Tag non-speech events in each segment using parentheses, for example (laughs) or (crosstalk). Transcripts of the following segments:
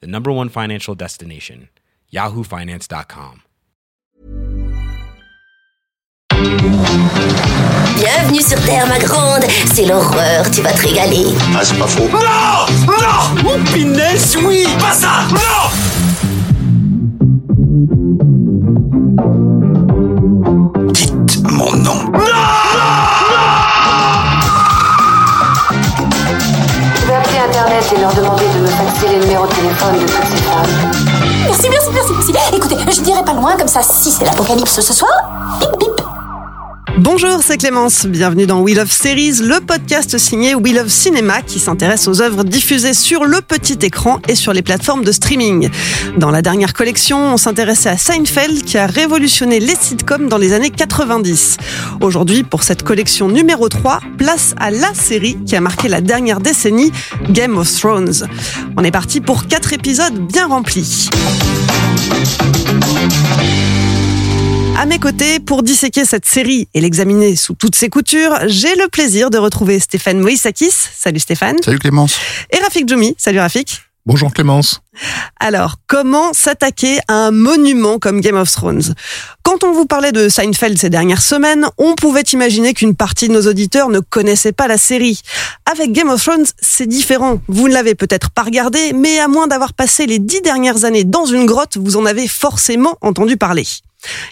the number one financial destination, yahoofinance.com. Bienvenue sur Terre, ma grande. C'est l'horreur, tu vas te régaler. Ah, c'est pas faux. Non Non Oh, pinesse, oui Pas ça Non Dites mon nom. De téléphone de. Merci, merci, merci, merci. Écoutez, je dirai pas loin, comme ça, si c'est l'apocalypse ce soir, bip bip. Bonjour, c'est Clémence. Bienvenue dans We Love Series, le podcast signé We Love Cinéma qui s'intéresse aux œuvres diffusées sur le petit écran et sur les plateformes de streaming. Dans la dernière collection, on s'intéressait à Seinfeld qui a révolutionné les sitcoms dans les années 90. Aujourd'hui, pour cette collection numéro 3, place à la série qui a marqué la dernière décennie, Game of Thrones. On est parti pour quatre épisodes bien remplis. À mes côtés, pour disséquer cette série et l'examiner sous toutes ses coutures, j'ai le plaisir de retrouver Stéphane Moïsakis. Salut Stéphane. Salut Clémence. Et Rafik Djoumi. Salut Rafik. Bonjour Clémence. Alors, comment s'attaquer à un monument comme Game of Thrones? Quand on vous parlait de Seinfeld ces dernières semaines, on pouvait imaginer qu'une partie de nos auditeurs ne connaissait pas la série. Avec Game of Thrones, c'est différent. Vous ne l'avez peut-être pas regardé, mais à moins d'avoir passé les dix dernières années dans une grotte, vous en avez forcément entendu parler.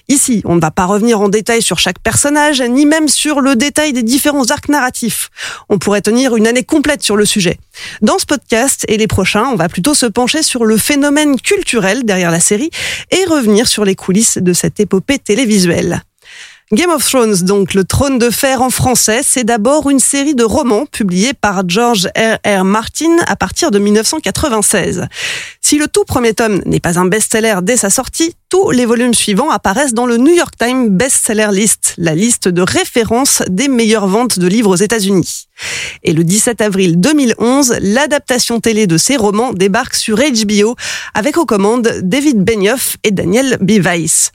Ici, on ne va pas revenir en détail sur chaque personnage, ni même sur le détail des différents arcs narratifs. On pourrait tenir une année complète sur le sujet. Dans ce podcast et les prochains, on va plutôt se pencher sur le phénomène culturel derrière la série et revenir sur les coulisses de cette épopée Game of Thrones, donc le trône de fer en français, c'est d'abord une série de romans publiés par George R. R. Martin à partir de 1996. Si le tout premier tome n'est pas un best-seller dès sa sortie, tous les volumes suivants apparaissent dans le New York Times Bestseller List, la liste de référence des meilleures ventes de livres aux États-Unis. Et le 17 avril 2011, l'adaptation télé de ces romans débarque sur HBO avec aux commandes David Benioff et Daniel B. Weiss.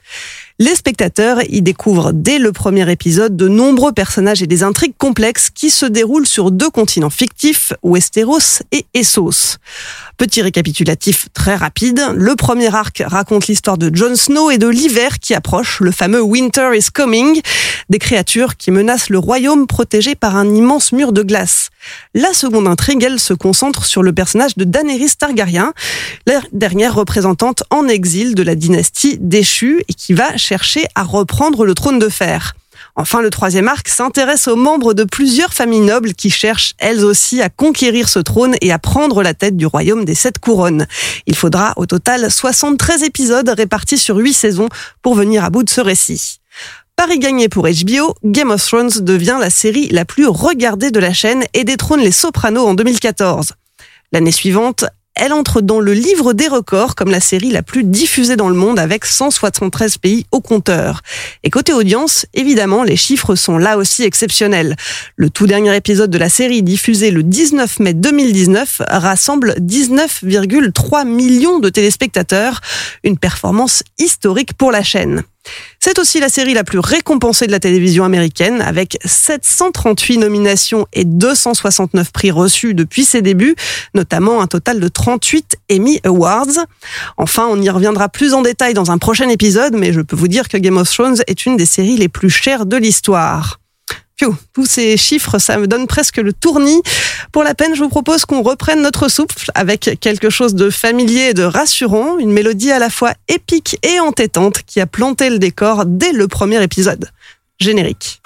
Les spectateurs y découvrent dès le premier épisode de nombreux personnages et des intrigues complexes qui se déroulent sur deux continents fictifs, Westeros et Essos. Petit récapitulatif très rapide, le premier arc raconte l'histoire de Jon Snow et de l'hiver qui approche, le fameux Winter is Coming, des créatures qui menacent le royaume protégé par un immense mur de glace. La seconde intrigue, elle, se concentre sur le personnage de Daenerys Targaryen, la dernière représentante en exil de la dynastie déchue et qui va chercher à reprendre le trône de fer. Enfin, le troisième arc s'intéresse aux membres de plusieurs familles nobles qui cherchent elles aussi à conquérir ce trône et à prendre la tête du royaume des sept couronnes. Il faudra au total 73 épisodes répartis sur 8 saisons pour venir à bout de ce récit. Paris gagné pour HBO, Game of Thrones devient la série la plus regardée de la chaîne et détrône Les Sopranos en 2014. L'année suivante, elle entre dans le livre des records comme la série la plus diffusée dans le monde avec 173 pays au compteur. Et côté audience, évidemment, les chiffres sont là aussi exceptionnels. Le tout dernier épisode de la série diffusé le 19 mai 2019 rassemble 19,3 millions de téléspectateurs, une performance historique pour la chaîne. C'est aussi la série la plus récompensée de la télévision américaine, avec 738 nominations et 269 prix reçus depuis ses débuts, notamment un total de 38 Emmy Awards. Enfin, on y reviendra plus en détail dans un prochain épisode, mais je peux vous dire que Game of Thrones est une des séries les plus chères de l'histoire. Pfiou, tous ces chiffres, ça me donne presque le tournis. Pour la peine, je vous propose qu'on reprenne notre souffle avec quelque chose de familier et de rassurant, une mélodie à la fois épique et entêtante qui a planté le décor dès le premier épisode. Générique.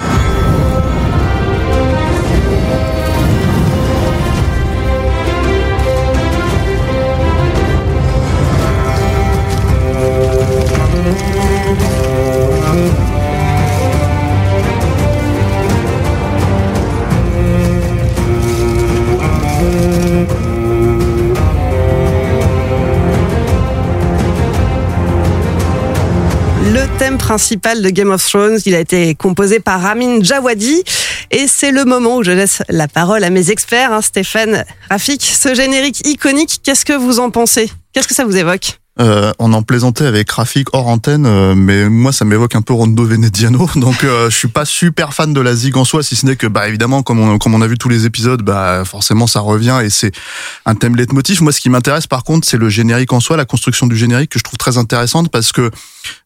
Thème principal de Game of Thrones. Il a été composé par Ramin Djawadi. Et c'est le moment où je laisse la parole à mes experts, hein, Stéphane, Rafik. Ce générique iconique, qu'est-ce que vous en pensez? Qu'est-ce que ça vous évoque? Euh, on en plaisantait avec Rafik hors antenne, euh, mais moi ça m'évoque un peu Rondo Veneziano, (laughs) donc euh, je suis pas super fan de la zig en soi, si ce n'est que bah évidemment comme on, comme on a vu tous les épisodes, bah forcément ça revient et c'est un thème leitmotiv. Moi ce qui m'intéresse par contre c'est le générique en soi, la construction du générique que je trouve très intéressante parce que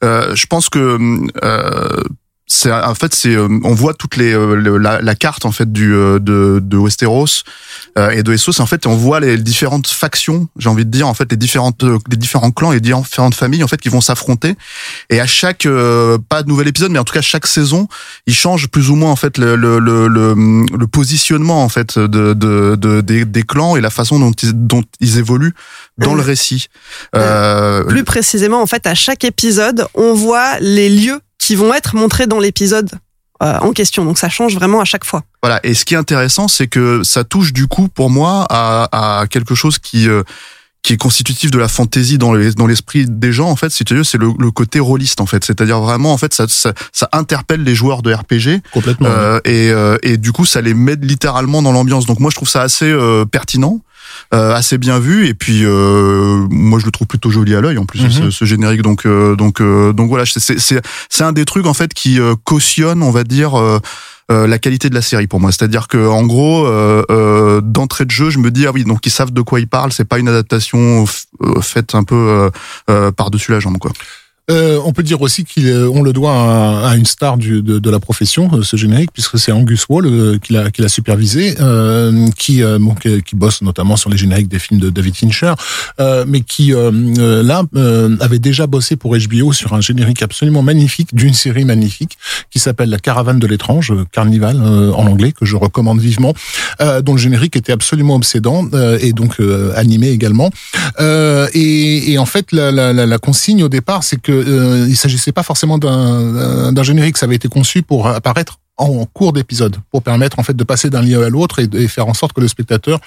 euh, je pense que euh, c'est en fait c'est euh, on voit toutes les euh, la, la, carte en fait du euh, de, de Westeros et de Essos. En fait on voit les différentes factions j'ai envie de dire en fait les différentes les différents clans et différentes familles en fait qui vont s'affronter. Et à chaque pas de nouvel épisode mais en tout cas chaque saison ils changent plus ou moins en fait le le, le, le, positionnement en fait de, de, de des, des, clans et la façon dont ils, dont ils évoluent dans le récit. Euh, plus précisément en fait à chaque épisode on voit les lieux qui vont être montrés dans l'épisode euh, en question. Donc ça change vraiment à chaque fois. Voilà. Et ce qui est intéressant, c'est que ça touche du coup pour moi à, à quelque chose qui euh, qui est constitutif de la fantaisie dans les, dans l'esprit des gens en fait si tu veux c'est le, le, côté rôliste en fait c'est-à-dire vraiment en fait ça, ça, ça interpelle les joueurs de RPG complètement euh, et, euh, et du coup ça les met littéralement dans l'ambiance donc moi je trouve ça assez euh, pertinent assez bien vu et puis euh, moi je le trouve plutôt joli à l'œil en plus mm -hmm. ce, ce, générique donc euh, donc donc voilà c'est c'est c'est un des trucs en fait qui cautionne on va dire euh, la qualité de la série pour moi. C'est-à-dire que en gros, euh, euh, d'entrée de jeu, je me dis ah oui, donc ils savent de quoi ils parlent. C'est pas une adaptation faite un peu par dessus la jambe quoi. Euh, on peut dire aussi qu'on le doit à, à, une star du, de, de, la profession, euh, ce générique, puisque c'est Angus Wall euh, qui l'a qui supervisé, euh, qui bon, qui bosse notamment sur les génériques des films de David Fincher, mais qui là avait déjà bossé pour HBO sur un générique absolument magnifique d'une série magnifique qui s'appelle La Caravane de l'étrange, Carnival en anglais, que je recommande vivement, dont le générique était absolument obsédant et donc animé également. Et, et, en fait, la, la, la consigne au départ, c'est que euh, il s'agissait pas forcément d'un générique, ça avait été conçu pour apparaître en cours d'épisode pour permettre en fait de passer d'un lieu à l'autre et, et, faire en sorte que le spectateur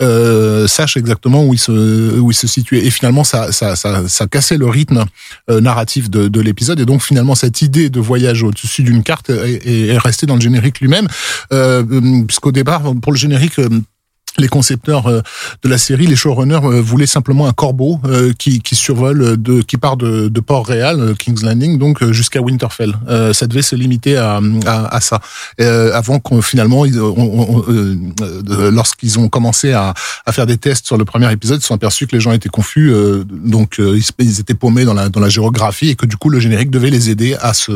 euh, sache exactement où il se où il se situait. Et finalement ça ça ça, ça cassait le rythme euh, narratif de, de l'épisode. Et donc finalement cette idée de voyage au-dessus d'une carte est, est, restée dans le générique lui-même. Euh, puisqu'au départ pour le générique euh, les concepteurs euh, de la série, les showrunners euh, voulaient simplement un corbeau euh, qui, qui survole, de, qui part de, de Port-Réal, King's Landing, donc jusqu'à Winterfell. ça devait se limiter à, à, à ça. avant qu'on finalement, lorsqu'ils ont commencé à, à, faire des tests sur le premier épisode, ils se sont aperçus que les gens étaient confus, donc ils, étaient paumés dans la, dans la géographie et que du coup le générique devait les aider à se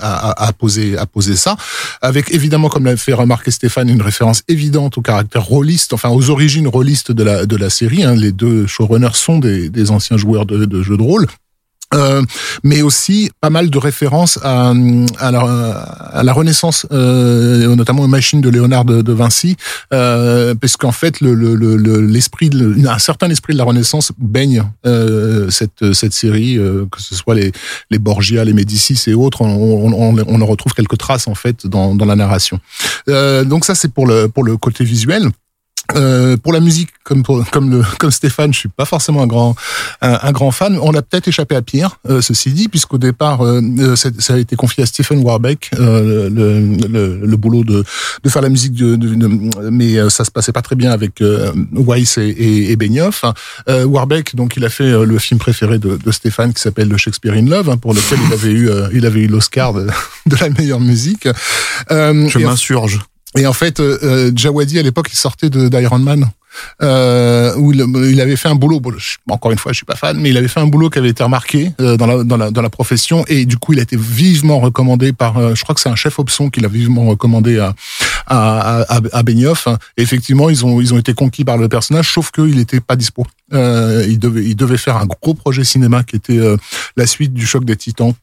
à, à poser à poser ça, avec évidemment comme l'a fait remarquer Stéphane une référence évidente au caractère rôliste enfin aux origines rôlistes de la de la série. Hein. Les deux showrunners sont des, des anciens joueurs de, de jeux de rôle. Euh, mais aussi pas mal de références à, à, la, à la Renaissance, euh, notamment aux machines de Léonard de, de Vinci, euh, parce qu'en fait le, l'esprit, le, le, un certain esprit de la Renaissance baigne euh, cette cette série, euh, que ce soit les les Borgia, les Médicis et autres, on, on, on, en retrouve quelques traces en fait dans, dans la narration. Euh, donc ça c'est pour le pour le côté visuel. Euh, pour la musique, comme pour, comme le (laughs) comme Stéphane, je suis pas forcément un grand un, un grand fan. On a peut-être échappé à pire, euh, ceci dit, puisqu'au départ, euh, euh ça a été confié à Stephen Warbeck, euh, le, le, le, boulot de de faire la musique, de, de, de mais ça se passait pas très bien avec Weiss et, et, et Benioff. Warbeck, donc, il a fait le film préféré de, de Stéphane qui s'appelle Le Shakespeare in Love, hein, pour lequel il avait eu il avait eu l'Oscar de, (laughs) de, la meilleure musique. je m'insurge. Et en fait, euh, Jawadi à l'époque, il sortait d'Iron Man. Euh, où il, avait fait un boulot. Encore une fois, je suis pas fan, mais il avait fait un boulot qui avait été remarqué euh, dans, la, dans, la, dans la profession et du coup, il a été vivement recommandé par. Euh, je crois que c'est un chef option qui l'a vivement recommandé à à, à, Benioff. Effectivement, ils ont ils ont été conquis par le personnage, sauf qu'il n'était pas dispo. Euh, il devait il devait faire un gros projet cinéma qui était euh, la suite du choc des Titans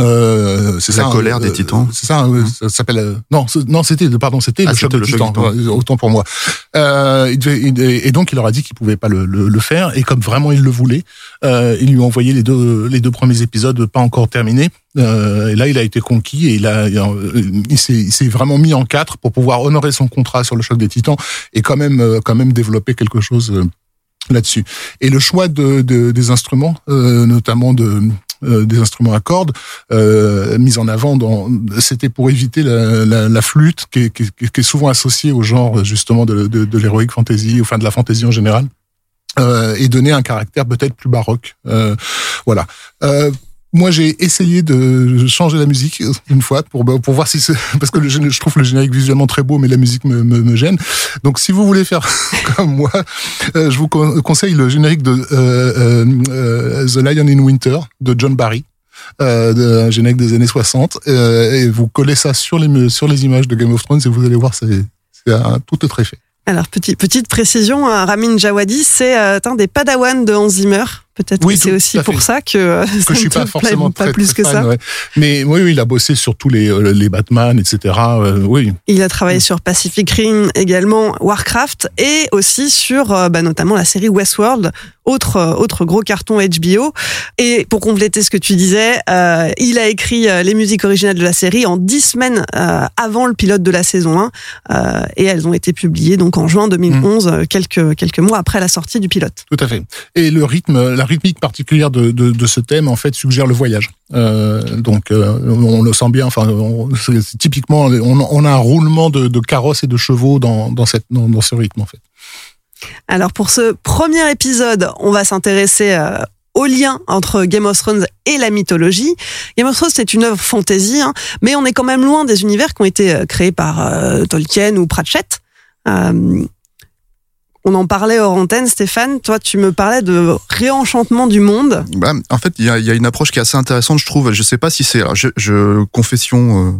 euh, c'est la ça, colère euh, des titans. C'est ça, euh, ça s'appelle. Euh, non, non, c'était pardon, c'était ah, le choc des titans. Autant pour moi. Euh, et donc il leur a dit qu'il pouvait pas le, le, le, faire. Et comme vraiment il le voulait, euh, il lui a envoyé les deux les deux premiers épisodes pas encore terminés. et là, il a été conquis et il a il s'est vraiment mis en quatre pour pouvoir honorer son contrat sur le choc des titans et quand même quand même développer quelque chose là-dessus. Et le choix de, de des instruments, notamment de euh, des instruments à cordes euh, mis en avant. Dans, c'était pour éviter la, flûte qui est, souvent associée au genre justement de, de, de l'héroïque fantasy, enfin de la fantasy en général. Euh, et donner un caractère peut-être plus baroque. Voilà. Moi, j'ai essayé de changer la musique une fois pour pour voir si c'est (laughs) parce que le, je trouve le générique visuellement très beau, mais la musique me, me, me gêne. Donc, si vous voulez faire (laughs) comme moi, euh, je vous conseille le générique de euh, euh, The Lion in Winter de John Barry. Euh, un générique des années 60 et vous collez ça sur les sur les images de Game of Thrones et vous allez voir c'est c'est tout autre effet. Alors, petit, petite précision, Ramin Djawadi, c'est un des padawans de Hans Zimmer. Peut-être oui, que c'est aussi pour ça que, que ça je suis pas forcément très, pas plus très que fan, ça. ouais. Mais oui, oui, il a bossé sur tous les, euh, les Batman, etc. Euh, oui. Il a travaillé sur Pacific Rim également, Warcraft et aussi sur euh, bah, notamment la série Westworld, autre euh, autre gros carton HBO. Et pour compléter ce que tu disais, euh, il a écrit euh, les musiques originales de la série en dix semaines euh, avant le pilote de la saison 1 euh, et elles ont été publiées donc en juin 2011, euh, quelques quelques mois après la sortie du pilote. Tout à fait. Et le rythme, la rythmique particulière de, ce thème, en fait, suggère le voyage. Euh, donc, euh, on le sent bien. Enfin, typiquement, on, a un roulement de, carrosses et de chevaux dans, cette, dans, ce rythme, en fait. Alors pour ce premier épisode, on va s'intéresser euh, au lien entre Game of Thrones et la mythologie. Game of Thrones, c'est une œuvre fantasy, hein, mais on est quand même loin des univers qui ont été créés par Tolkien ou Pratchett. On en parlait hors antenne, Stéphane. Toi, tu me parlais de réenchantement du monde. Bah, en fait, il y a, y a une approche qui est assez intéressante, je trouve. Je sais pas si c'est. Je, je confession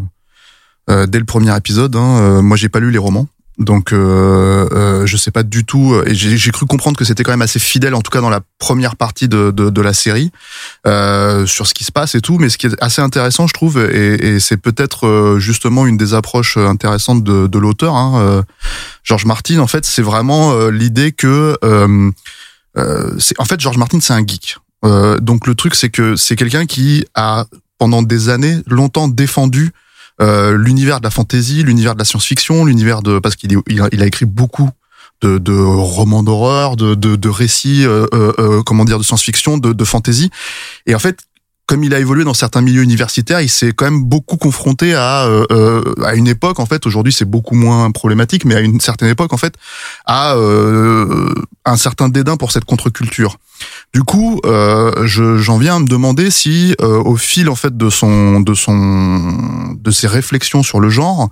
euh, euh, dès le premier épisode. Hein, euh, moi, j'ai pas lu les romans, donc euh, euh, je sais pas du tout. Et j'ai cru comprendre que c'était quand même assez fidèle, en tout cas dans la première partie de, de, de la série, euh, sur ce qui se passe et tout. Mais ce qui est assez intéressant, je trouve, et, et c'est peut-être euh, justement une des approches intéressantes de, de l'auteur, hein, euh, George Martin. En fait, c'est vraiment euh, l'idée que euh, euh, en fait George Martin, c'est un geek. Euh, donc le truc, c'est que c'est quelqu'un qui a pendant des années longtemps défendu euh, l'univers de la fantasy, l'univers de la science-fiction, l'univers de parce qu'il il a, écrit beaucoup de, de romans d'horreur, de, de, de récits, euh, euh, euh, comment dire, de science-fiction, de, de fantasy. Et en fait, comme il a évolué dans certains milieux universitaires, il s'est quand même beaucoup confronté à euh, euh, à une époque. En fait, aujourd'hui, c'est beaucoup moins problématique, mais à une certaine époque, en fait, à euh, un certain dédain pour cette contre-culture. Du coup, euh, je- j'en viens à me demander si, euh, au fil en fait de son, de son, de ses réflexions sur le genre,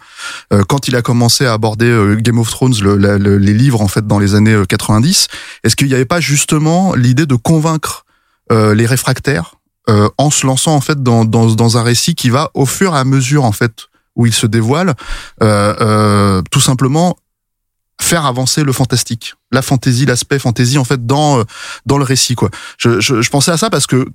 euh, quand il a commencé à aborder Game of Thrones, le- le- les livres en fait dans les années euh, 90, est-ce qu'il n'y avait pas justement l'idée de convaincre les réfractaires euh, en se lançant en fait dans, dans, dans un récit qui va au fur et à mesure en fait où il se dévoile, euh, euh, tout simplement faire avancer le fantastique, la fantaisie, l'aspect fantaisie en fait dans euh, dans le récit quoi. Je, je, je pensais à ça parce que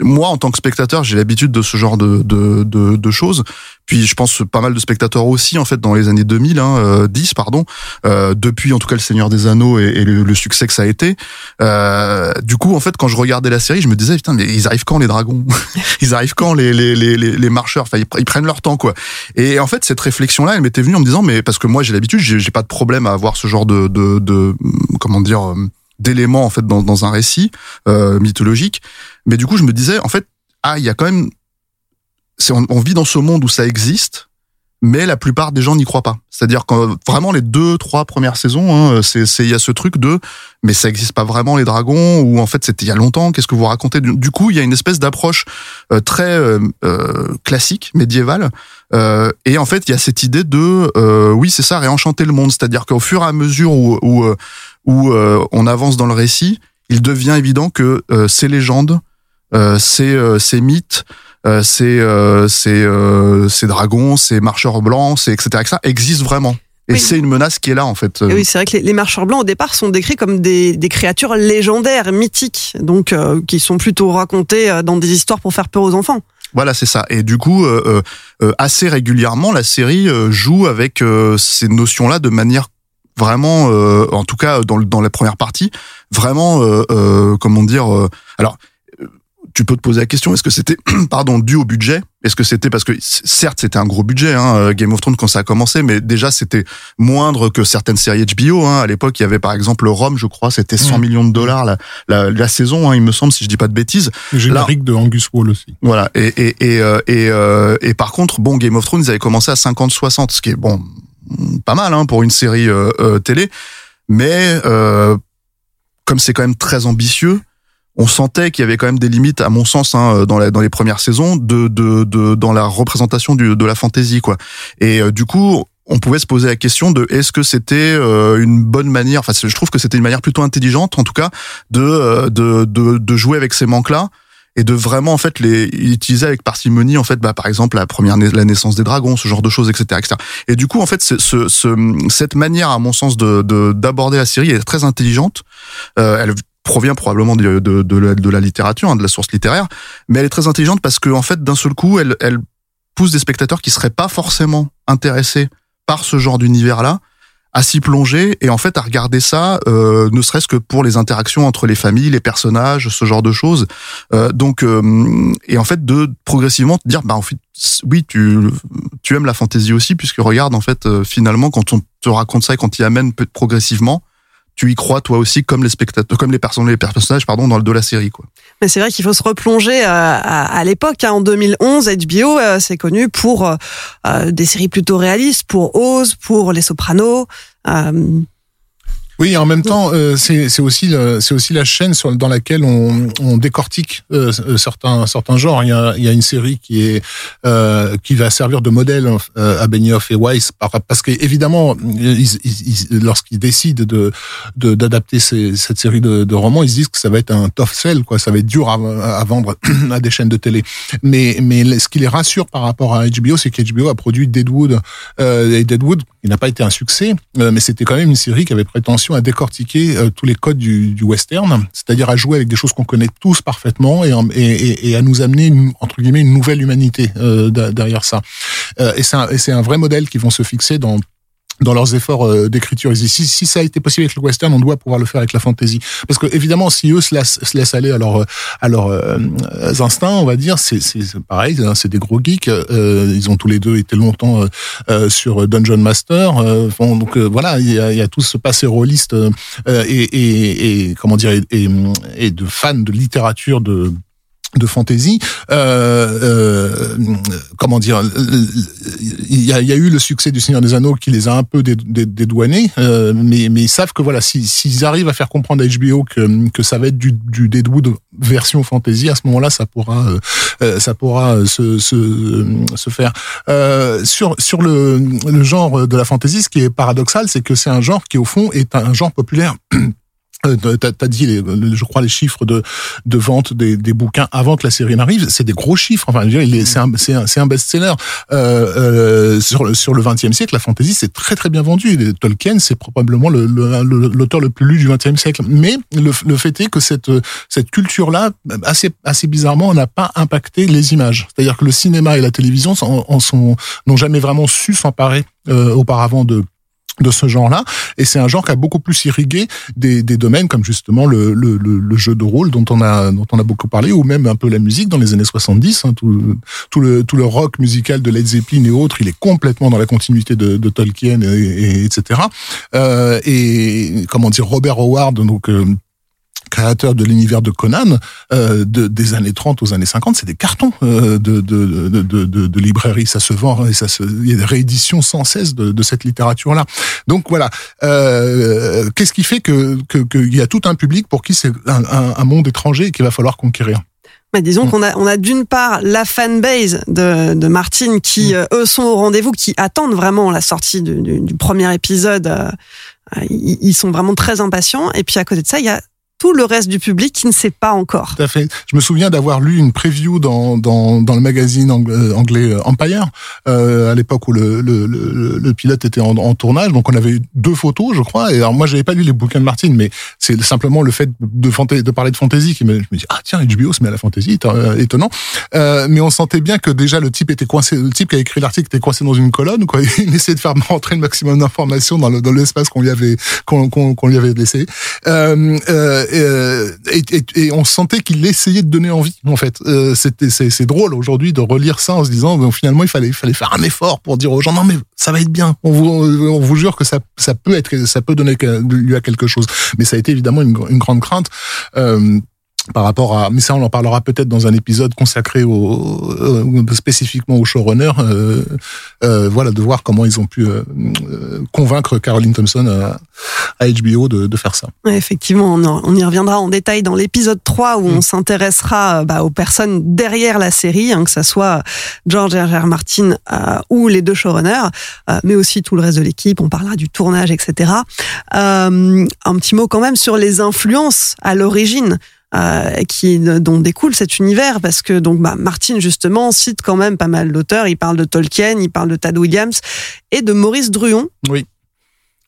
moi en tant que spectateur j'ai l'habitude de ce genre de, de de de choses. Puis je pense pas mal de spectateurs aussi en fait dans les années 2000, hein, euh, 10 pardon, euh, depuis en tout cas le Seigneur des Anneaux et, et le, le succès que ça a été. Euh, du coup en fait quand je regardais la série je me disais putain mais ils arrivent quand les dragons (laughs) Ils arrivent quand les les les les, marcheurs? Enfin ils, pr- ils prennent leur temps quoi. Et en fait cette réflexion là elle m'était venue en me disant mais parce que moi j'ai l'habitude j'ai pas de problème à avoir ce genre de, de comment dire euh, d'éléments en fait dans, dans un récit euh, mythologique. Mais du coup, je me disais en fait, ah, il y a quand même, on, on vit dans ce monde où ça existe, mais la plupart des gens n'y croient pas. C'est-à-dire que vraiment les deux, trois premières saisons, hein, c'est c'est il y a ce truc de, mais ça existe pas vraiment les dragons ou en fait c'était il y a longtemps. Qu'est-ce que vous racontez Du coup, il y a une espèce d'approche euh, très euh, euh, classique, médiévale. Euh, et en fait, il y a cette idée de, euh, oui, c'est ça, réenchanter le monde. C'est-à-dire qu'au fur et à mesure où, où, euh, euh, on avance dans le récit, il devient évident que euh, ces légendes, euh, ces, euh, ces mythes, euh, ces, euh, ces, euh, ces dragons, ces marcheurs blancs, ces etc., etc., existent vraiment. Et Oui. c'est une menace qui est là, en fait. Et oui, c'est vrai que les, les marcheurs blancs au départ sont décrits comme des, des créatures légendaires, mythiques, donc euh, qui sont plutôt racontées euh, dans des histoires pour faire peur aux enfants. Voilà, c'est ça. Et du coup, euh, assez régulièrement, la série joue avec euh, ces notions-là de manière vraiment, euh, en tout cas dans, le- dans la première partie, vraiment, euh, euh, comment dire. euh, alors, tu peux te poser la question est-ce que c'était (clears throat) pardon dû au budget? Est-ce que c'était parce que certes c'était un gros budget hein, euh, Game of Thrones quand ça a commencé, mais déjà c'était moindre que certaines séries HBO. Hein. À l'époque, il y avait par exemple le Rome, je crois, c'était 100 Mm. millions de dollars la, la, la saison, hein, il me semble, si je dis pas de bêtises. Le générique de Angus Wall aussi. Voilà. Et et et euh, et, euh, et par contre, bon, Game of Thrones, ils avaient commencé à 50-60, ce qui est bon, pas mal hein, pour une série euh, euh, télé, mais euh, comme c'est quand même très ambitieux, on sentait qu'il y avait quand même des limites, à mon sens, hein, dans, la, dans les premières saisons, de, de, de dans la représentation du, de la fantasy, quoi. Et euh, du coup, on pouvait se poser la question de est-ce que c'était euh, une bonne manière, enfin, je trouve que c'était une manière plutôt intelligente, en tout cas, de euh, de, de, de jouer avec ces manques-là et de vraiment en fait les utiliser avec parcimonie en fait bah par exemple la première la naissance des dragons ce genre de choses etc etc et du coup en fait ce, ce, ce- cette manière à mon sens de de- d'aborder la série est très intelligente euh, elle provient probablement de, de, la, littérature hein, de la source littéraire mais elle est très intelligente parce que en fait d'un seul coup elle elle pousse des spectateurs qui seraient pas forcément intéressés par ce genre d'univers là à s'y plonger et en fait à regarder ça, euh, ne serait-ce que pour les interactions entre les familles, les personnages, ce genre de choses. Euh, donc euh, et en fait de progressivement te dire bah en fait oui tu tu aimes la fantaisie aussi puisque regarde en fait euh, finalement quand on te raconte ça et quand tu y amènes peu- progressivement tu y crois toi aussi comme les spectateurs comme les personnages les personnages pardon dans le de la série quoi. Mais c'est vrai qu'il faut se replonger euh, à, l'époque. hein. En 2011, HBO euh, c'est connu pour euh, des séries plutôt réalistes, pour Oz, pour Les Sopranos. Euh, Oui, en même temps, euh, c'est aussi c'est aussi la chaîne sur, dans laquelle on, on décortique euh, euh, certains certains genres. Il y a il y a une série qui est euh, qui va servir de modèle euh, à Benioff et Weiss par- parce qu'évidemment ils, ils- ils- lorsqu'ils décident de d'adapter cette série de, de romans, ils se disent que ça va être un tough sell quoi, ça va être dur à, à vendre (clears throat) à des chaînes de télé. Mais mais ce qui les rassure par rapport à HBO, c'est qu'HBO a produit Deadwood euh, et Deadwood, il n'a pas été un succès, euh, mais c'était quand même une série qui avait prétention à décortiquer euh, tous les codes du, du western, c'est-à-dire à jouer avec des choses qu'on connaît tous parfaitement et, et, et- à nous amener une, entre guillemets une nouvelle humanité euh, derrière ça. Et c'est un, un vrai modèle qu'ils vont se fixer dans dans leurs efforts euh, d'écriture. Si, si ça a été possible avec le western, on doit pouvoir le faire avec la fantasy. Parce que évidemment, si eux se laissent, se laissent aller à leurs à leurs euh, instincts, on va dire, c'est pareil, hein, c'est des gros geeks. Euh, ils ont tous les deux été longtemps euh, euh, sur Dungeon Master. Euh, bon, donc voilà, il y a, y a tout ce passé rôliste et, et, et comment dire et, et de fans de littérature de de fantasy, euh, euh, comment dire, il y a, eu le succès du Seigneur des Anneaux qui les a un peu dé- dé- dédouanés, euh, mais, ils savent que voilà, si- s'ils arrivent à faire comprendre à HBO que, que ça va être du, du Deadwood version fantasy, à ce moment-là, ça pourra, euh, euh, ça pourra se, faire. Sur sur le genre de la fantasy, ce qui est paradoxal, c'est que c'est un genre qui au fond est un genre populaire. (clears throat) Euh, T'as dit, les, le- je crois, les chiffres de, de vente des, des bouquins avant que la série n'arrive. C'est des gros chiffres. Enfin, c'est un, un, un best-seller. Euh, euh, sur sur le XXe siècle, la fantasy c'est très très bien vendu. Tolkien, c'est probablement le- le- le- l'auteur le, plus lu du XXe siècle. Mais le, le fait est que cette cette culture-là, assez assez bizarrement, n'a pas impacté les images. C'est-à-dire que le cinéma et la télévision n'ont jamais vraiment su s'emparer euh, auparavant de de ce genre-là, et c'est un genre qui a beaucoup plus irrigué des, des domaines comme justement le, le, le, jeu de rôle dont on a dont on a beaucoup parlé, ou même un peu la musique dans les années 70. Hein, tout, tout le tout le rock musical de Led Zeppelin et autres, il est complètement dans la continuité de, de Tolkien, et, et- etc. Euh, et comment dire, Robert Howard, donc euh, créateur de l'univers de Conan euh, de, des années 30 aux années 50, c'est des cartons euh, de, de, de, de, de, de librairie. Ça se vend et ça se, il y a des rééditions sans cesse de, de cette littérature-là. Donc voilà, euh, qu'est-ce qui fait que que- qu'il y a tout un public pour qui c'est un, un, un monde étranger et qu'il va falloir conquérir? Mais disons qu'on a, on a d'une part la fanbase de, de Martine qui, euh, eux, sont au rendez-vous, qui attendent vraiment la sortie du, du- du premier épisode. euh, euh, ils, ils sont vraiment très impatients. Et puis à côté de ça, il y a tout le reste du public qui ne sait pas encore. Tout à fait. Je me souviens d'avoir lu une preview dans, dans, dans le magazine euh, anglais euh, Empire, euh, à l'époque où le, le, le, le pilote était en, tournage. Donc on avait eu deux photos, je crois. Et alors moi, j'avais pas lu les bouquins de Martin, mais c'est simplement le fait de, de parler de fantasy qui me, je me dis ah tiens HBO se met à la éton- euh, étonnant. Euh, mais on sentait bien que déjà le type était coincé, le type qui a écrit l'article était coincé dans une colonne. Quoi. (laughs) Il essayait de faire rentrer le maximum d'informations dans le- dans l'espace qu'on lui avait qu'on qu'on qu'on lui avait laissé. Euh, euh, et, et- on sentait qu'il essayait de donner envie en fait. Euh, c'est drôle aujourd'hui de relire ça en se disant finalement il fallait il fallait faire un effort pour dire aux gens non mais ça va être bien. On vous on vous jure que ça ça peut être ça peut donner lieu à quelque chose. Mais ça a été évidemment une, une grande crainte. Euh, par rapport à, mais ça on en parlera peut-être dans un épisode consacré au, euh, spécifiquement au showrunner, euh, euh, voilà, de voir comment ils ont pu euh, euh, convaincre Caroline Thompson à, à HBO de, de faire ça. Ouais, effectivement, on, en- on y reviendra en détail dans l'épisode 3 où on s'intéressera bah, aux personnes derrière la série, hein, que ça soit George R. R. Martin euh, ou les deux showrunners, euh, mais aussi tout le reste de l'équipe. On parlera du tournage, etc. Euh, un petit mot quand même sur les influences à l'origine. Euh, qui dont découle cet univers parce que donc bah, Martin justement cite quand même pas mal d'auteurs. Il parle de Tolkien il parle de Tad Williams et de Maurice Druon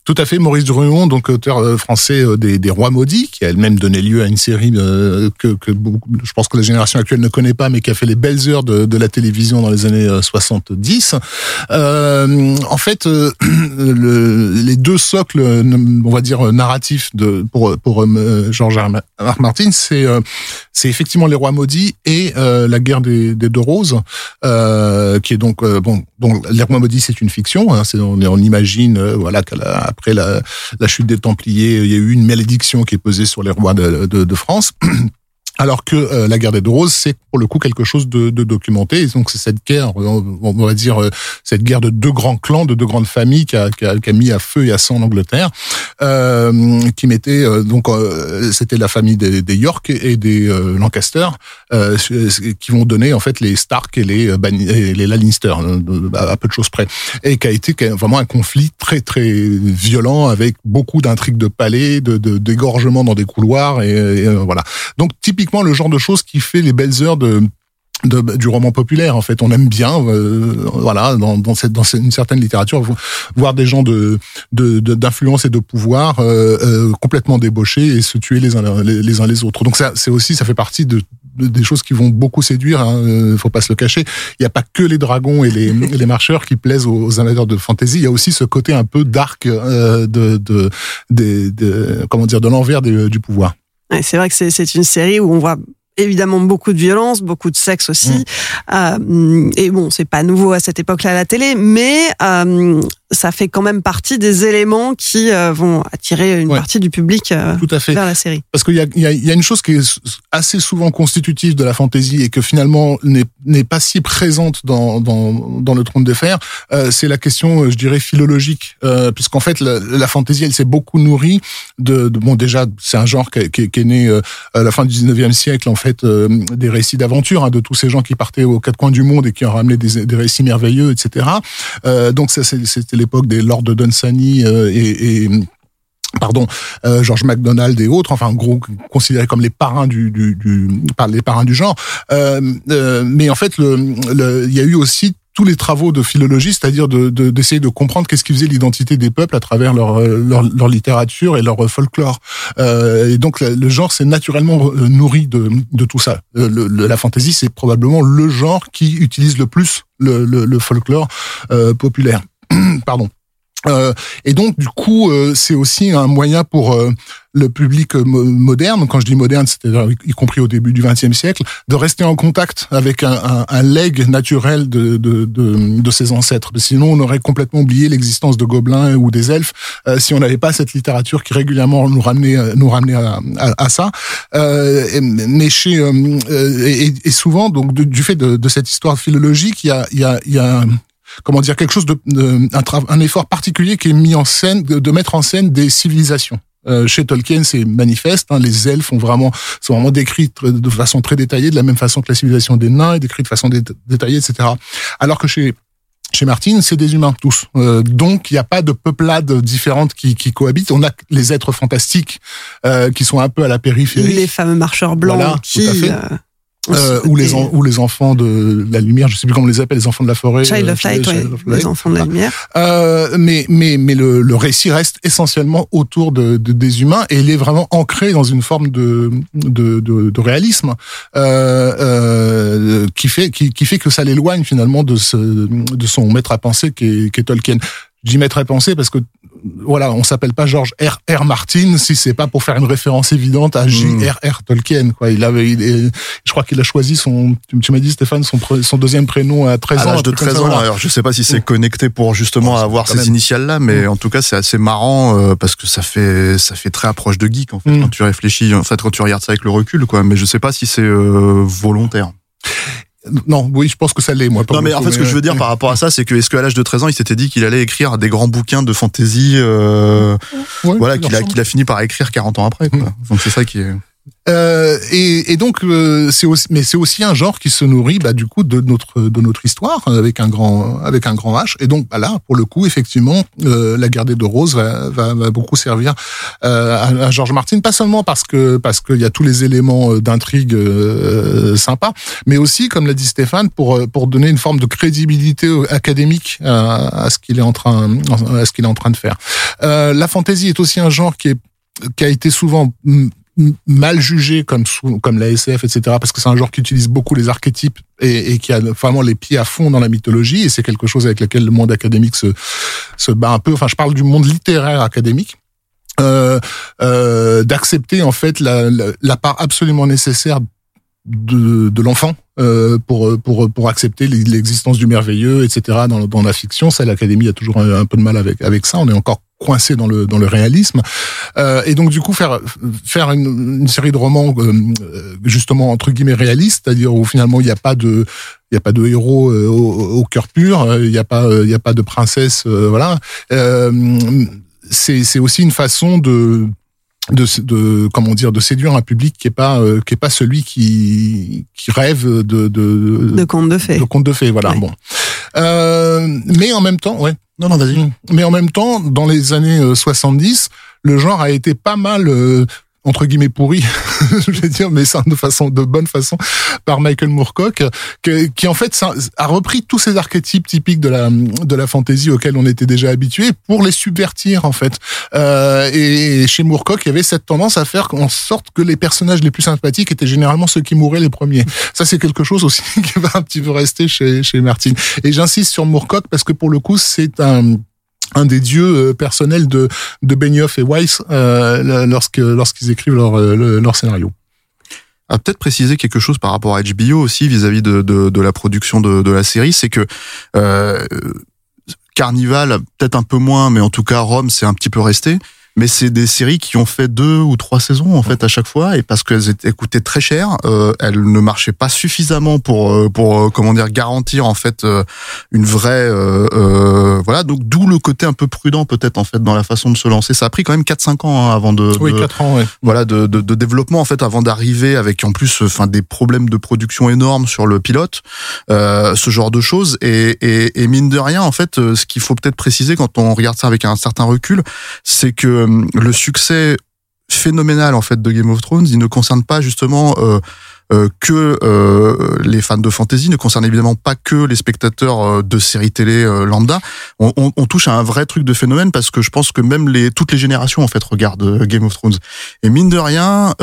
Tout à fait, Maurice Druon, donc auteur euh, français euh, des, des Rois maudits, qui a elle-même donné lieu à une série euh, que, que je pense que la génération actuelle ne connaît pas, mais qui a fait les belles heures de, de la télévision dans les années euh, 70. Euh, en fait, euh, (clears throat) le- les deux socles, on va dire narratifs de pour pour George R. R. Martin, c'est c'est effectivement les Rois maudits et euh, la guerre des, des deux roses, qui est donc bon, donc les Rois maudits c'est une fiction, hein, c'est on, on imagine voilà qu'après la, la chute des Templiers, il y a eu une malédiction qui est pesée sur les rois de France. (clears throat) Alors que euh, la guerre des deux roses, c'est pour le coup quelque chose de, de documenté. Donc c'est cette guerre, on on va dire euh, cette guerre de deux grands clans, de deux grandes familles qui a, qui a, qui a mis à feu et à sang l'Angleterre, euh, qui mettait euh, donc euh, c'était la famille des, des York et des euh, Lancaster, euh, qui vont donner en fait les Stark et les euh, et les Lannister euh, à peu de choses près, et qui a été vraiment un conflit très très violent avec beaucoup d'intrigues de palais, de d'égorgements dans des couloirs et, euh, voilà. Donc le genre de choses qui fait les belles heures de du roman populaire en fait on aime bien euh, voilà dans, cette dans une certaine littérature vo- voir des gens de d'influence et de pouvoir euh, euh, complètement débauchés et se tuer les uns les, uns les autres donc ça c'est aussi ça fait partie de de- des choses qui vont beaucoup séduire, hein, faut pas se le cacher. Il n'y a pas que les dragons et les, (laughs) marcheurs qui plaisent aux, amateurs de fantasy. Il y a aussi ce côté un peu dark de, comment dire de l'envers du pouvoir. Ouais, c'est vrai que c'est- une série où on voit évidemment beaucoup de violence, beaucoup de sexe aussi. Euh, et bon, c'est pas nouveau à cette époque-là à la télé, mais euh, ça fait quand même partie des éléments qui euh, vont attirer une Ouais. partie du public euh, Tout à fait. vers la série. Parce qu'il y a, y, a, y a une chose qui est assez souvent constitutive de la fantaisie et que finalement n'est pas si présente dans, dans, dans le trône de fer, euh, c'est la question, euh, je dirais, philologique. Euh, Puisqu'en fait, la, la fantaisie, elle s'est beaucoup nourrie de, de bon, déjà, c'est un genre qui, est- qui, est- qui est né euh, à la fin du 19e siècle, en fait, euh, des récits d'aventure, hein, de tous ces gens qui partaient aux quatre coins du monde et qui ont ramené des, des récits merveilleux, etc. Euh, donc, ça, c'est- c'était l'époque des lords de Dunsany euh, et, et pardon, euh, George MacDonald et autres, enfin en gros considérés comme les parrains du, du, du par les parrains du genre. Euh, euh, mais en fait, le, le- il y a eu aussi tous les travaux de philologie, c'est-à-dire de- de- d'essayer de, comprendre qu'est-ce qui faisait l'identité des peuples à travers leur, euh, leur, leur littérature et leur folklore. Euh, et donc le, genre s'est naturellement euh, nourri de, de tout ça. Euh, le- le- la fantasy, c'est probablement le genre qui utilise le plus le, le, le folklore euh, populaire. (clears throat) Pardon. Euh, et donc, du coup, euh, c'est aussi un moyen pour euh, le public euh, mo- moderne, quand je dis moderne, c'est-à-dire y compris au début du XXe siècle, de rester en contact avec un, un, un legs naturel de, de, de, de ses ancêtres. Sinon, on aurait complètement oublié l'existence de gobelins ou des elfes euh, si on n'avait pas cette littérature qui régulièrement nous ramenait, euh, nous ramenait à, à, à ça. Et- mais chez et, et souvent, donc du fait de, de cette histoire philologique, il y a, il y a, il y a comment dire quelque chose de, de- un, effort particulier qui est mis en scène de, de mettre en scène des civilisations. Euh, chez Tolkien, c'est manifeste. hein, les elfes ont vraiment sont vraiment décrits de façon très détaillée, de la même façon que la civilisation des nains est décrite de façon dé- détaillée, etc. Alors que chez chez Martine, c'est des humains tous. Euh, donc, il n'y a pas de peuplades différentes qui, qui cohabitent. On a les êtres fantastiques euh, qui sont un peu à la périphérie. Les fameux marcheurs blancs Voilà, qui tout à fait. Euh, ou les en- ou les enfants de la lumière, je sais plus comment on les appelle, les enfants de la forêt. Child euh, of Light, ouais, les enfants de la lumière. Euh, mais mais mais le, le récit reste essentiellement autour de, de- des humains et il est vraiment ancré dans une forme de de, de, de réalisme euh, euh, qui fait qui, qui fait que ça l'éloigne finalement de ce de son maître à penser qui est, qui est Tolkien. J'y mettrais pensée parce que voilà, on s'appelle pas George R. R. Martin si c'est pas pour faire une référence évidente à J.R.R. Tolkien. Quoi, il avait, il est- je crois qu'il a choisi son, tu, m'as dit Stéphane, son, pre- son deuxième prénom à 13 À ans. l'âge de truc comme 13 ça, ans, alors je sais pas si c'est connecté pour justement Bon, c'est avoir ces même. initiales-là, mais en tout cas c'est assez marrant euh, parce que ça fait ça fait très approche de geek en fait Mm. quand tu réfléchis, en fait quand tu regardes ça avec le recul quoi. Mais je sais pas si c'est euh, volontaire. Non, oui, je pense que ça l'est, moi. Non mais en fait ce que je veux dire par rapport à ça, c'est que est-ce qu'à l'âge de 13 ans il s'était dit qu'il allait écrire des grands bouquins de fantasy, euh, Ouais, voilà il qu'il a qu'il a fini par écrire 40 ans après. Quoi. Donc c'est ça qui est. Euh, et, et donc euh, c'est aussi, mais c'est aussi un genre qui se nourrit bah, du coup de notre de notre histoire euh, avec un grand avec un grand H. Et donc bah, là, pour le coup, effectivement, euh, la guerre des deux roses va, va, va beaucoup servir euh, à, à George Martin, pas seulement parce que parce qu'il y a tous les éléments euh, d'intrigue euh, sympas, mais aussi, comme l'a dit Stéphane, pour pour donner une forme de crédibilité académique à, à ce qu'il est en train à ce qu'il est en train de faire. La fantasy est aussi un genre qui est qui a été souvent mm, m- mal jugé comme comme la SF etc parce que c'est un genre qui utilise beaucoup les archétypes et, et qui a vraiment les pieds à fond dans la mythologie et c'est quelque chose avec lequel le monde académique se se bat un peu. Enfin je parle du monde littéraire académique. Euh, euh, d'accepter en fait la, la, la part absolument nécessaire de, de l'enfant euh, pour pour pour accepter l'existence du merveilleux etc dans, dans la fiction. Ça l'académie a toujours un, un peu de mal avec avec ça. On est encore coincé dans le dans le réalisme euh, et donc du coup faire faire une, une série de romans euh, justement entre guillemets réalistes c'est-à-dire où finalement il n'y a pas de il y a pas de héros euh, au, au cœur pur euh, il n'y a pas euh, il y a pas de princesse euh, voilà euh, c'est c'est aussi une façon de de, de comment dire de séduire un public qui est pas euh, qui est pas celui qui qui rêve de de De contes de fées. de contes de fées voilà Ouais. bon euh, mais en même temps ouais Non non vas-y. mais en même temps dans les années euh, 70 le genre a été pas mal euh, entre guillemets pourri, (laughs) je vais dire, mais ça de façon, de bonne façon, par Michael Moorcock, qui en fait a repris tous ces archétypes typiques de la de la fantasy auxquels on était déjà habitué pour les subvertir en fait. Euh, et chez Moorcock, il y avait cette tendance à faire en sorte que les personnages les plus sympathiques étaient généralement ceux qui mouraient les premiers. Ça, c'est quelque chose aussi (laughs) qui va un petit peu rester chez chez Martin. Et j'insiste sur Moorcock parce que pour le coup, c'est un un des dieux euh, personnels de de Benioff et Weiss euh, lorsque lorsqu'ils écrivent leur euh, le- leur scénario. à peut-être préciser quelque chose par rapport à HBO aussi vis-à-vis de, de, de la production de, de la série, c'est que euh, Carnival, peut-être un peu moins, mais en tout cas Rome, c'est un petit peu resté. Mais c'est des séries qui ont fait deux ou trois saisons en fait à chaque fois et parce qu'elles étaient coûtaient très cher, euh, elles ne marchaient pas suffisamment pour euh, pour euh, comment dire garantir en fait euh, une vraie euh, euh, voilà donc d'où le côté un peu prudent peut-être en fait dans la façon de se lancer. Ça a pris quand même 4-5 ans hein, avant de, Oui, de- quatre ans. Ouais. voilà de, de, de développement en fait avant d'arriver avec en plus enfin des problèmes de production énormes sur le pilote euh, ce genre de choses et, et, et mine de rien en fait ce qu'il faut peut-être préciser quand on regarde ça avec un certain recul c'est que le succès phénoménal en fait de Game of Thrones il ne concerne pas justement euh, euh, que euh, les fans de fantasy ne concerne évidemment pas que les spectateurs de séries télé lambda. On, on, touche à un vrai truc de phénomène parce que je pense que même les toutes les générations en fait regardent Game of Thrones. Et mine de rien,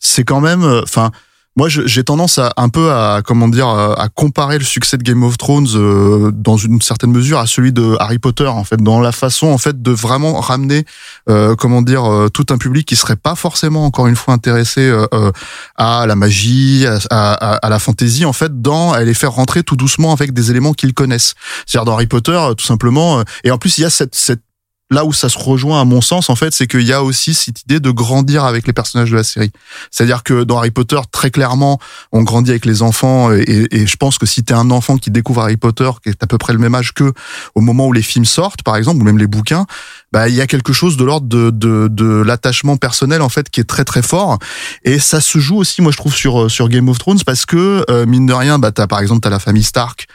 c'est quand même, enfin. Moi, j'ai tendance à un peu à comment dire à comparer le succès de Game of Thrones euh, dans une certaine mesure à celui de Harry Potter en fait, dans la façon en fait de vraiment ramener euh, comment dire euh, tout un public qui serait pas forcément encore une fois intéressé euh, euh, à la magie, à, à, à la fantaisie en fait, dans à les faire rentrer tout doucement avec des éléments qu'ils connaissent. C'est-à-dire dans Harry Potter, euh, tout simplement. et en plus, il y a cette cette là où ça se rejoint à mon sens en fait c'est qu'il y a aussi cette idée de grandir avec les personnages de la série. C'est-à-dire que dans Harry Potter très clairement on grandit avec les enfants et, je pense que si t'es un enfant qui découvre Harry Potter qui est à peu près le même âge que au moment où les films sortent par exemple ou même les bouquins bah il y a quelque chose de l'ordre de de, de l'attachement personnel en fait qui est très très fort. Et ça se joue aussi moi je trouve sur sur Game of Thrones parce que euh, mine de rien bah t'as par exemple t'as la famille Stark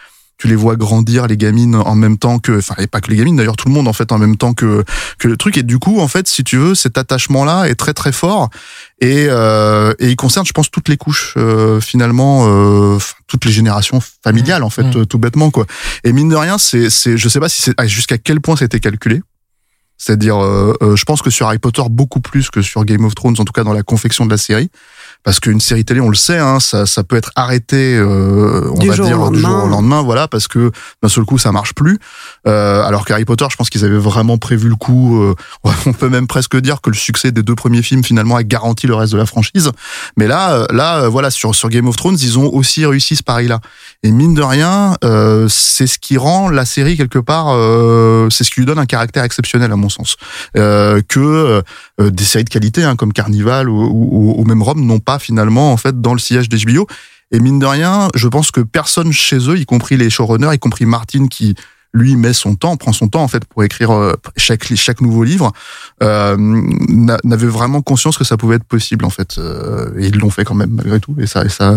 tu les vois grandir les gamines en même temps que enfin et pas que les gamines d'ailleurs tout le monde en fait en même temps que que le truc. Et du coup en fait si tu veux cet attachement là est très très fort. Et euh, et il concerne je pense toutes les couches euh, finalement euh, toutes les générations familiales en fait Mmh. euh, tout bêtement quoi. Et mine de rien c'est c'est je sais pas si c'est ah, jusqu'à quel point ça a été calculé. C'est-à-dire euh, euh, je pense que sur Harry Potter beaucoup plus que sur Game of Thrones en tout cas dans la confection de la série parce qu'une série télé, on le sait, hein, ça, ça peut être arrêté, euh, on Du va dire du jour au lendemain, voilà, parce que d'un seul coup, ça marche plus. Euh, alors qu'Harry Potter, je pense qu'ils avaient vraiment prévu le coup. euh, (laughs) on peut même presque dire que le succès des deux premiers films finalement a garanti le reste de la franchise. Mais là, euh, là, euh, voilà, sur sur Game of Thrones, ils ont aussi réussi ce pari-là. Et mine de rien, euh, c'est ce qui rend la série quelque part, euh, c'est ce qui lui donne un caractère exceptionnel à mon sens, euh, que euh, des séries de qualité hein, comme Carnival ou, ou, ou même Rome n'ont pas finalement en fait dans le sillage d'HBO. Et mine de rien, je pense que personne chez eux, y compris les showrunners, y compris Martin qui lui met son temps, prend son temps en fait pour écrire euh, chaque chaque nouveau livre, euh, n'a- n'avait vraiment conscience que ça pouvait être possible en fait. Euh, et ils l'ont fait quand même malgré tout. Et ça, et ça,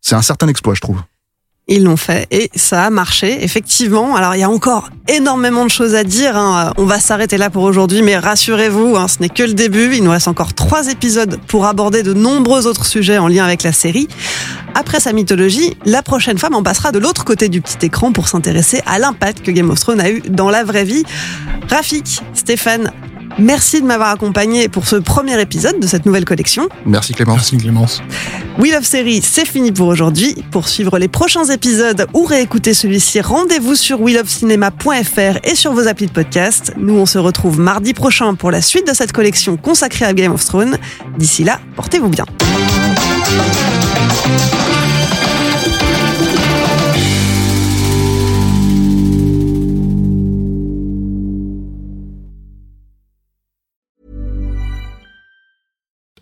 c'est un certain exploit, je trouve. Ils l'ont fait et ça a marché, effectivement. Alors, il y a encore énormément de choses à dire. hein. On va s'arrêter là pour aujourd'hui, mais rassurez-vous, hein, ce n'est que le début. Il nous reste encore trois épisodes pour aborder de nombreux autres sujets en lien avec la série. Après sa mythologie, la prochaine fois, on passera de l'autre côté du petit écran pour s'intéresser à l'impact que Game of Thrones a eu dans la vraie vie. Rafik, Stéphane, merci de m'avoir accompagné pour ce premier épisode de cette nouvelle collection. Merci Clémence. Merci Clémence. We Love Série, c'est fini pour aujourd'hui. Pour suivre les prochains épisodes ou réécouter celui-ci, rendez-vous sur welovecinema.fr et sur vos applis de podcast. Nous, on se retrouve mardi prochain pour la suite de cette collection consacrée à Game of Thrones. D'ici là, portez-vous bien.